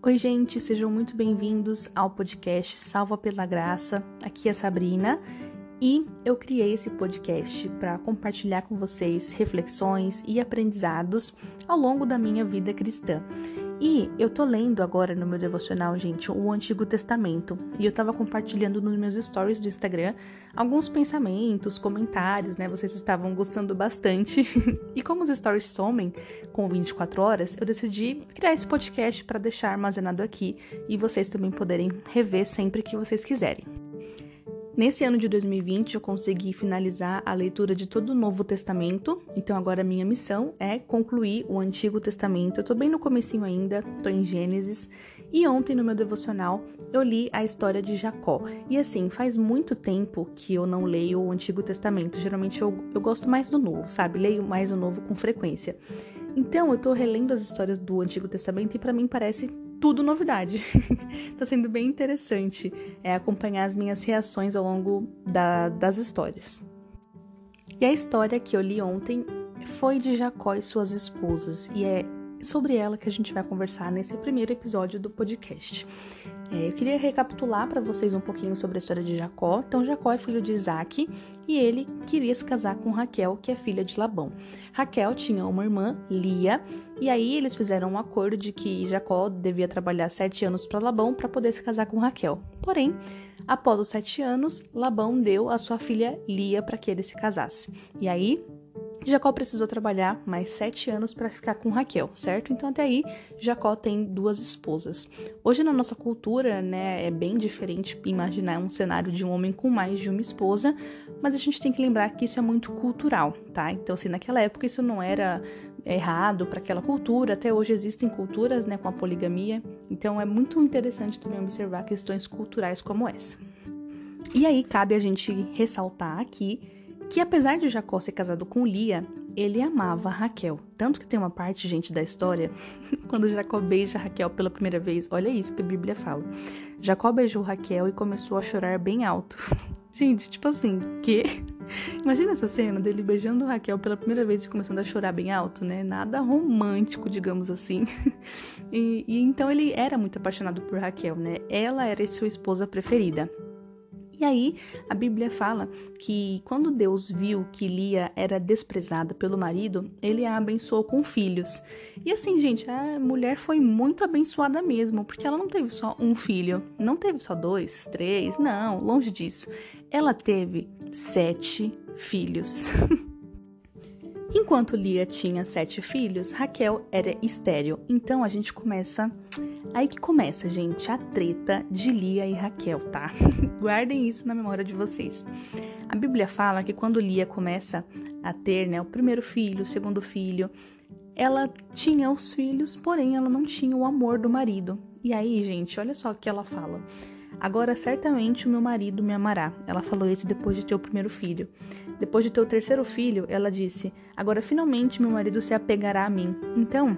Oi, gente, sejam muito bem-vindos ao podcast Salva pela Graça. Aqui é Sabrina e eu criei esse podcast para compartilhar com vocês reflexões e aprendizados ao longo da minha vida cristã. E eu tô lendo agora no meu devocional, gente, o Antigo Testamento, e eu tava compartilhando nos meus stories do Instagram alguns pensamentos, comentários, né? Vocês estavam gostando bastante. e como os stories somem com 24 horas, eu decidi criar esse podcast para deixar armazenado aqui e vocês também poderem rever sempre que vocês quiserem. Nesse ano de 2020, eu consegui finalizar a leitura de todo o Novo Testamento, então agora minha missão é concluir o Antigo Testamento. Eu tô bem no comecinho ainda, tô em Gênesis, e ontem no meu devocional eu li a história de Jacó. E assim, faz muito tempo que eu não leio o Antigo Testamento. Geralmente eu, eu gosto mais do Novo, sabe? Leio mais o Novo com frequência. Então eu tô relendo as histórias do Antigo Testamento e para mim parece tudo novidade. tá sendo bem interessante é, acompanhar as minhas reações ao longo da, das histórias. E a história que eu li ontem foi de Jacó e suas esposas, e é sobre ela que a gente vai conversar nesse primeiro episódio do podcast. É, eu queria recapitular para vocês um pouquinho sobre a história de Jacó. Então, Jacó é filho de Isaac e ele queria se casar com Raquel, que é filha de Labão. Raquel tinha uma irmã, Lia, e aí eles fizeram um acordo de que Jacó devia trabalhar sete anos para Labão para poder se casar com Raquel. Porém, após os sete anos, Labão deu a sua filha Lia para que ele se casasse. E aí Jacó precisou trabalhar mais sete anos para ficar com Raquel, certo? Então até aí Jacó tem duas esposas. Hoje na nossa cultura, né, é bem diferente imaginar um cenário de um homem com mais de uma esposa, mas a gente tem que lembrar que isso é muito cultural, tá? Então assim, naquela época isso não era errado para aquela cultura. Até hoje existem culturas, né, com a poligamia. Então é muito interessante também observar questões culturais como essa. E aí cabe a gente ressaltar aqui que apesar de Jacó ser casado com Lia, ele amava Raquel. Tanto que tem uma parte, gente, da história, quando Jacó beija Raquel pela primeira vez, olha isso que a Bíblia fala. Jacó beijou Raquel e começou a chorar bem alto. Gente, tipo assim, que? Imagina essa cena dele beijando Raquel pela primeira vez e começando a chorar bem alto, né? Nada romântico, digamos assim. E, e então ele era muito apaixonado por Raquel, né? Ela era sua esposa preferida. E aí, a Bíblia fala que quando Deus viu que Lia era desprezada pelo marido, ele a abençoou com filhos. E assim, gente, a mulher foi muito abençoada mesmo, porque ela não teve só um filho, não teve só dois, três, não, longe disso. Ela teve sete filhos. Enquanto Lia tinha sete filhos, Raquel era estéril. Então a gente começa. Aí que começa, gente, a treta de Lia e Raquel, tá? Guardem isso na memória de vocês. A Bíblia fala que quando Lia começa a ter né, o primeiro filho, o segundo filho, ela tinha os filhos, porém ela não tinha o amor do marido. E aí, gente, olha só o que ela fala. Agora certamente o meu marido me amará. Ela falou isso depois de ter o primeiro filho. Depois de ter o terceiro filho, ela disse: Agora finalmente meu marido se apegará a mim. Então,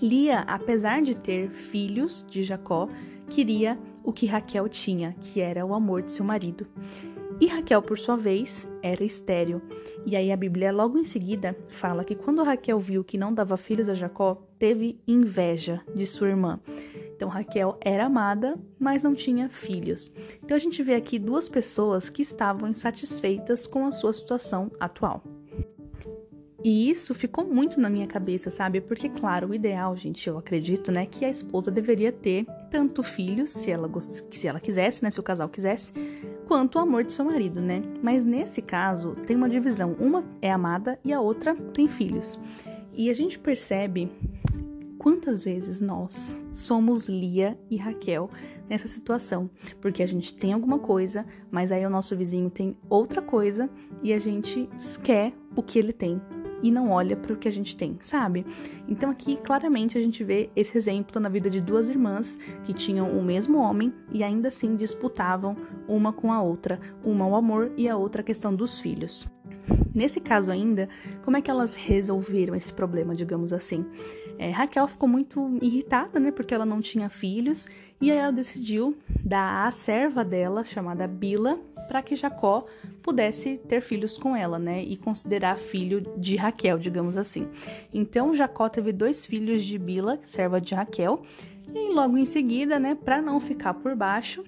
Lia, apesar de ter filhos de Jacó, queria o que Raquel tinha, que era o amor de seu marido. E Raquel, por sua vez, era estéril. E aí a Bíblia logo em seguida fala que quando Raquel viu que não dava filhos a Jacó, teve inveja de sua irmã. Então Raquel era amada, mas não tinha filhos. Então a gente vê aqui duas pessoas que estavam insatisfeitas com a sua situação atual. E isso ficou muito na minha cabeça, sabe? Porque, claro, o ideal, gente, eu acredito, né, que a esposa deveria ter tanto filhos, se ela, se ela quisesse, né, se o casal quisesse, quanto o amor de seu marido, né? Mas nesse caso, tem uma divisão. Uma é amada e a outra tem filhos. E a gente percebe quantas vezes nós somos Lia e Raquel nessa situação, porque a gente tem alguma coisa, mas aí o nosso vizinho tem outra coisa e a gente quer o que ele tem e não olha para o que a gente tem, sabe? Então aqui claramente a gente vê esse exemplo na vida de duas irmãs que tinham o mesmo homem e ainda assim disputavam uma com a outra, uma o amor e a outra a questão dos filhos. Nesse caso ainda, como é que elas resolveram esse problema, digamos assim? É, Raquel ficou muito irritada, né, porque ela não tinha filhos, e aí ela decidiu dar a serva dela, chamada Bila, para que Jacó pudesse ter filhos com ela, né, e considerar filho de Raquel, digamos assim. Então Jacó teve dois filhos de Bila, serva de Raquel, E logo em seguida, né, para não ficar por baixo,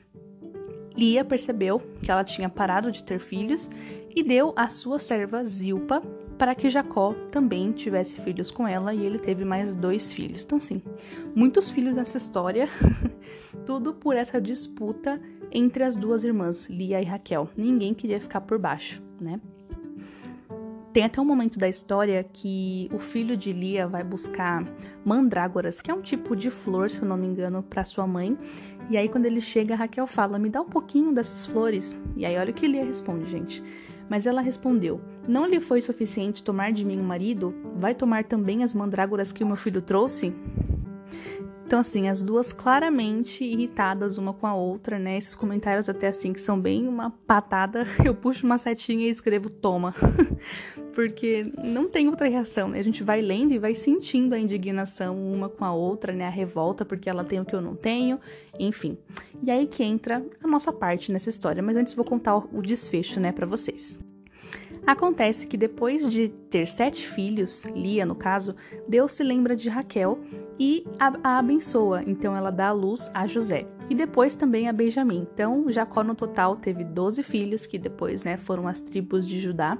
Lia percebeu que ela tinha parado de ter filhos e deu a sua serva Zilpa para que Jacó também tivesse filhos com ela e ele teve mais dois filhos. Então, sim, muitos filhos nessa história, tudo por essa disputa entre as duas irmãs, Lia e Raquel. Ninguém queria ficar por baixo, né? Tem até um momento da história que o filho de Lia vai buscar mandrágoras, que é um tipo de flor, se eu não me engano, para sua mãe. E aí, quando ele chega, Raquel fala: Me dá um pouquinho dessas flores. E aí, olha o que Lia responde, gente. Mas ela respondeu: Não lhe foi suficiente tomar de mim um marido? Vai tomar também as mandrágoras que o meu filho trouxe? Então, assim, as duas claramente irritadas uma com a outra, né? Esses comentários até assim que são bem uma patada, eu puxo uma setinha e escrevo toma. Porque não tem outra reação, né? A gente vai lendo e vai sentindo a indignação uma com a outra, né? A revolta porque ela tem o que eu não tenho, enfim. E aí que entra a nossa parte nessa história, mas antes vou contar o desfecho, né, para vocês. Acontece que depois de ter sete filhos, Lia no caso, Deus se lembra de Raquel e a, a abençoa. Então ela dá a luz a José. E depois também a Benjamim. Então Jacó no total teve 12 filhos, que depois né, foram as tribos de Judá.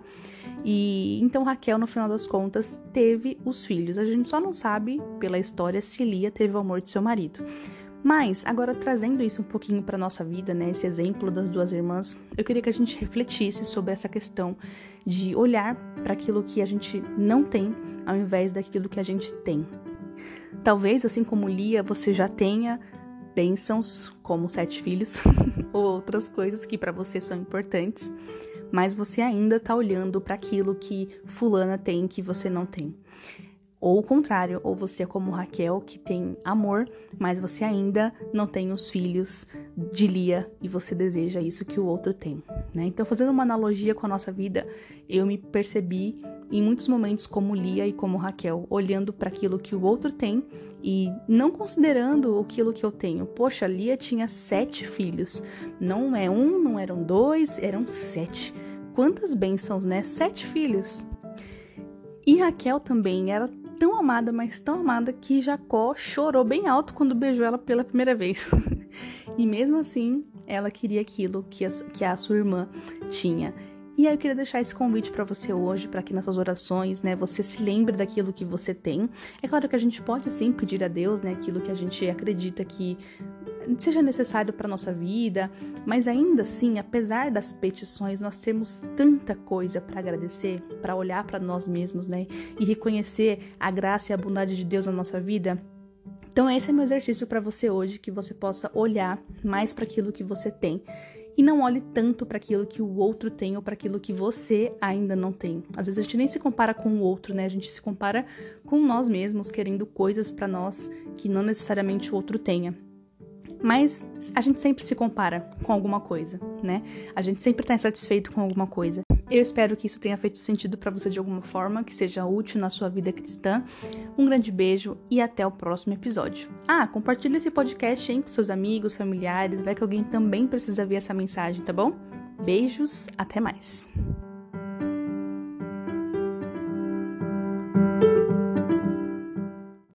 E então Raquel, no final das contas, teve os filhos. A gente só não sabe pela história se Lia teve o amor de seu marido. Mas, agora trazendo isso um pouquinho para nossa vida, né, esse exemplo das duas irmãs, eu queria que a gente refletisse sobre essa questão de olhar para aquilo que a gente não tem ao invés daquilo que a gente tem. Talvez, assim como Lia, você já tenha bênçãos, como sete filhos, ou outras coisas que para você são importantes, mas você ainda está olhando para aquilo que fulana tem que você não tem. Ou o contrário, ou você é como Raquel, que tem amor, mas você ainda não tem os filhos de Lia e você deseja isso que o outro tem, né? Então, fazendo uma analogia com a nossa vida, eu me percebi em muitos momentos como Lia e como Raquel, olhando para aquilo que o outro tem e não considerando aquilo que eu tenho. Poxa, Lia tinha sete filhos, não é um, não eram dois, eram sete. Quantas bênçãos, né? Sete filhos. E Raquel também era tão amada, mas tão amada que Jacó chorou bem alto quando beijou ela pela primeira vez. e mesmo assim, ela queria aquilo que a, que a sua irmã tinha. E aí eu queria deixar esse convite para você hoje, para que nas suas orações, né, você se lembre daquilo que você tem. É claro que a gente pode sim pedir a Deus, né, aquilo que a gente acredita que seja necessário para nossa vida, mas ainda assim, apesar das petições, nós temos tanta coisa para agradecer, para olhar para nós mesmos, né, e reconhecer a graça e a bondade de Deus na nossa vida. Então, esse é meu exercício para você hoje, que você possa olhar mais para aquilo que você tem e não olhe tanto para aquilo que o outro tem ou para aquilo que você ainda não tem. Às vezes a gente nem se compara com o outro, né? A gente se compara com nós mesmos, querendo coisas para nós que não necessariamente o outro tenha. Mas a gente sempre se compara com alguma coisa, né? A gente sempre está insatisfeito com alguma coisa. Eu espero que isso tenha feito sentido para você de alguma forma, que seja útil na sua vida cristã. Um grande beijo e até o próximo episódio. Ah, compartilhe esse podcast hein, com seus amigos, familiares, vai que alguém também precisa ver essa mensagem, tá bom? Beijos, até mais.